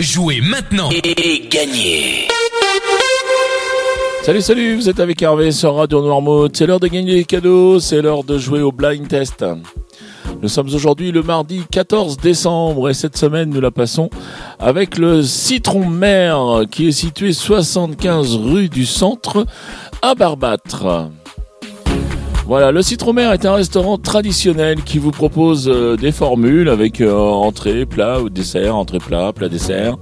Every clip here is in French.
Jouez maintenant et gagnez Salut, salut, vous êtes avec Hervé sur Radio Noirmouth. C'est l'heure de gagner des cadeaux, c'est l'heure de jouer au blind test. Nous sommes aujourd'hui le mardi 14 décembre et cette semaine nous la passons avec le Citron Mer qui est situé 75 rue du Centre à Barbâtre. Voilà, le Citromer est un restaurant traditionnel qui vous propose euh, des formules avec euh, entrée, plat ou dessert, entrée, plat, plat, dessert,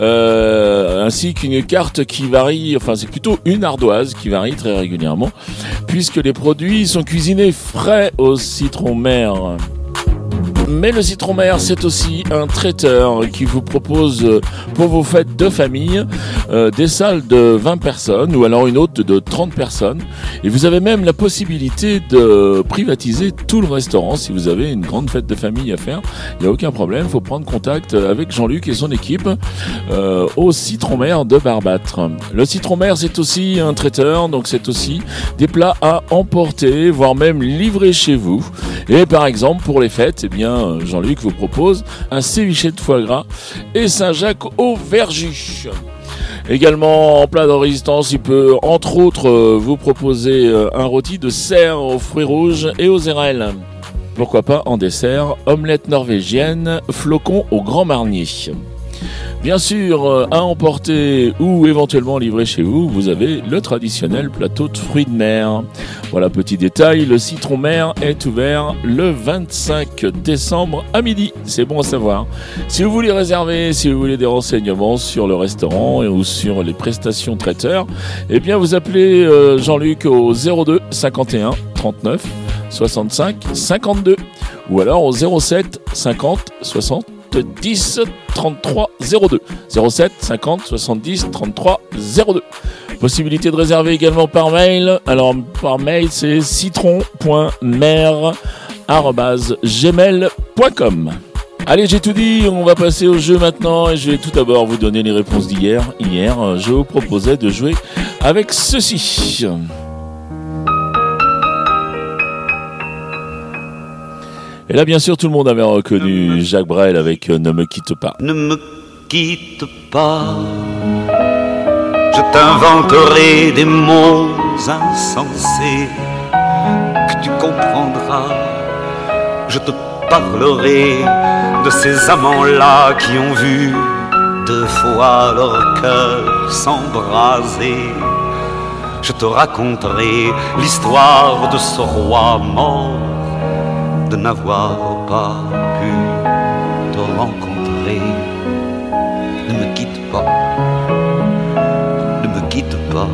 euh, ainsi qu'une carte qui varie, enfin c'est plutôt une ardoise qui varie très régulièrement, puisque les produits sont cuisinés frais au citron mer. Mais le citron mer, c'est aussi un traiteur qui vous propose euh, pour vos fêtes de famille euh, des salles de 20 personnes ou alors une autre de 30 personnes. Et vous avez même la possibilité de privatiser tout le restaurant si vous avez une grande fête de famille à faire. Il n'y a aucun problème, il faut prendre contact avec Jean-Luc et son équipe euh, au citron mer de Barbâtre. Le citron mer, c'est aussi un traiteur, donc c'est aussi des plats à emporter, voire même livrer chez vous. Et par exemple, pour les fêtes, eh bien, Jean-Luc vous propose un ceviche de foie gras et Saint-Jacques au verjus. Également en plat de résistance, il peut entre autres euh, vous proposer euh, un rôti de cerf aux fruits rouges et aux érelles. Pourquoi pas en dessert, omelette norvégienne, flocons au grand marnier. Bien sûr, euh, à emporter ou éventuellement livré chez vous, vous avez le traditionnel plateau de fruits de mer. Voilà, petit détail, le citron mer est ouvert le 25 décembre à midi. C'est bon à savoir. Si vous voulez réserver, si vous voulez des renseignements sur le restaurant ou sur les prestations traiteurs, eh bien vous appelez euh, Jean-Luc au 02 51 39 65 52 ou alors au 07 50 60 10 33 02 07 50 70 33 02 Possibilité de réserver également par mail. Alors par mail c'est citron.mer@gmail.com. Allez, j'ai tout dit, on va passer au jeu maintenant et je vais tout d'abord vous donner les réponses d'hier. Hier, je vous proposais de jouer avec ceci. Et là, bien sûr, tout le monde avait reconnu Jacques Brel avec euh, Ne me quitte pas. Ne me quitte pas, je t'inventerai des mots insensés que tu comprendras. Je te parlerai de ces amants-là qui ont vu deux fois leur cœur s'embraser. Je te raconterai l'histoire de ce roi mort de n'avoir pas pu te rencontrer. Ne me quitte pas, ne me quitte pas,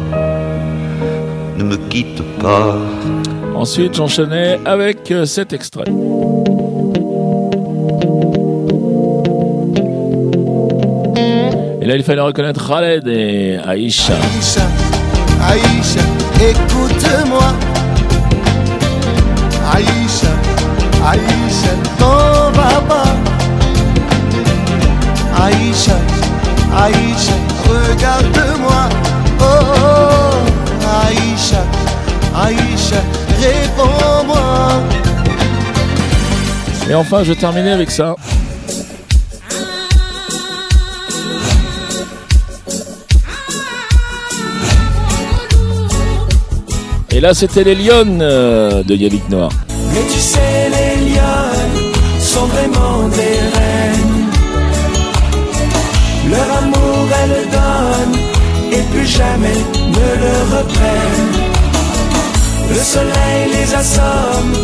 ne me quitte pas. Ensuite, j'enchaînais avec euh, cet extrait. Et là, il fallait reconnaître Khaled et Aïcha. Aïcha, Aïcha, écoute-moi. Aïcha, Aïcha, t'en va pas. Aïcha, Aïcha, regarde-moi. Oh, oh, Aïcha, Aïcha, réponds-moi. Et enfin, je terminais avec ça. Et là, c'était les Lyonnes euh, de Yannick Noir. Mais tu sais, les sont vraiment des reines. Leur amour, elles donnent et plus jamais ne le reprennent. Le soleil les assomme,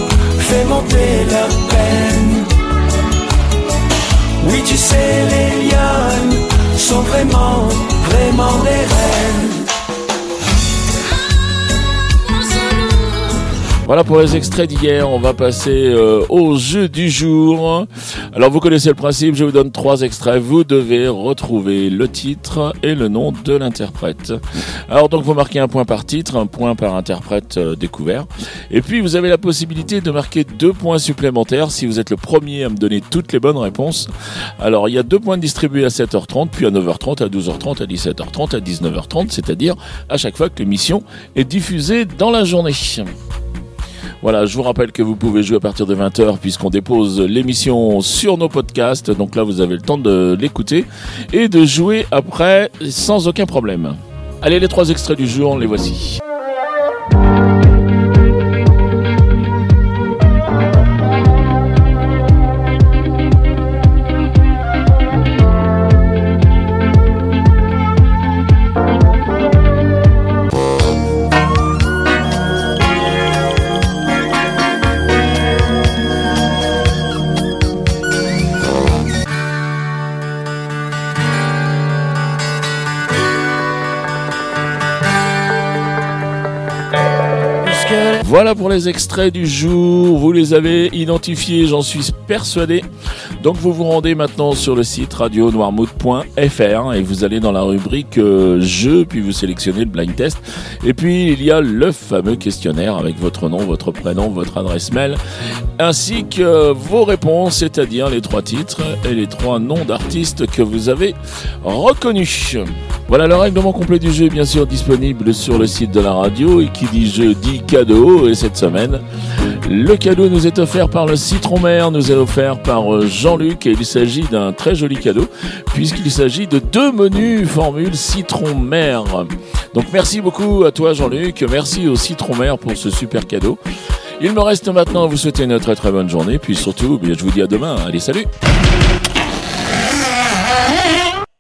fait monter leur peine. Oui, tu sais, les lionnes sont vraiment, vraiment des reines. Voilà pour les extraits d'hier. On va passer euh, au jeu du jour. Alors vous connaissez le principe. Je vous donne trois extraits. Vous devez retrouver le titre et le nom de l'interprète. Alors donc vous marquez un point par titre, un point par interprète euh, découvert. Et puis vous avez la possibilité de marquer deux points supplémentaires si vous êtes le premier à me donner toutes les bonnes réponses. Alors il y a deux points distribués à 7h30, puis à 9h30, à 12h30, à 17h30, à 19h30, c'est-à-dire à chaque fois que l'émission est diffusée dans la journée. Voilà, je vous rappelle que vous pouvez jouer à partir de 20h puisqu'on dépose l'émission sur nos podcasts. Donc là, vous avez le temps de l'écouter et de jouer après sans aucun problème. Allez, les trois extraits du jour, les voici. Voilà pour les extraits du jour. Vous les avez identifiés, j'en suis persuadé. Donc vous vous rendez maintenant sur le site radionoirmouth.fr et vous allez dans la rubrique euh, jeux, puis vous sélectionnez le blind test. Et puis il y a le fameux questionnaire avec votre nom, votre prénom, votre adresse mail, ainsi que vos réponses, c'est-à-dire les trois titres et les trois noms d'artistes que vous avez reconnus. Voilà le règlement complet du jeu bien sûr disponible sur le site de la radio et qui dit jeu dit cadeau et cette semaine le cadeau nous est offert par le citron mer, nous est offert par euh, Jean-Luc et il s'agit d'un très joli cadeau puisqu'il s'agit de deux menus formule citron mer. Donc merci beaucoup à toi Jean-Luc, merci au citron mer pour ce super cadeau. Il me reste maintenant à vous souhaiter une très très bonne journée puis surtout eh je vous dis à demain. Allez salut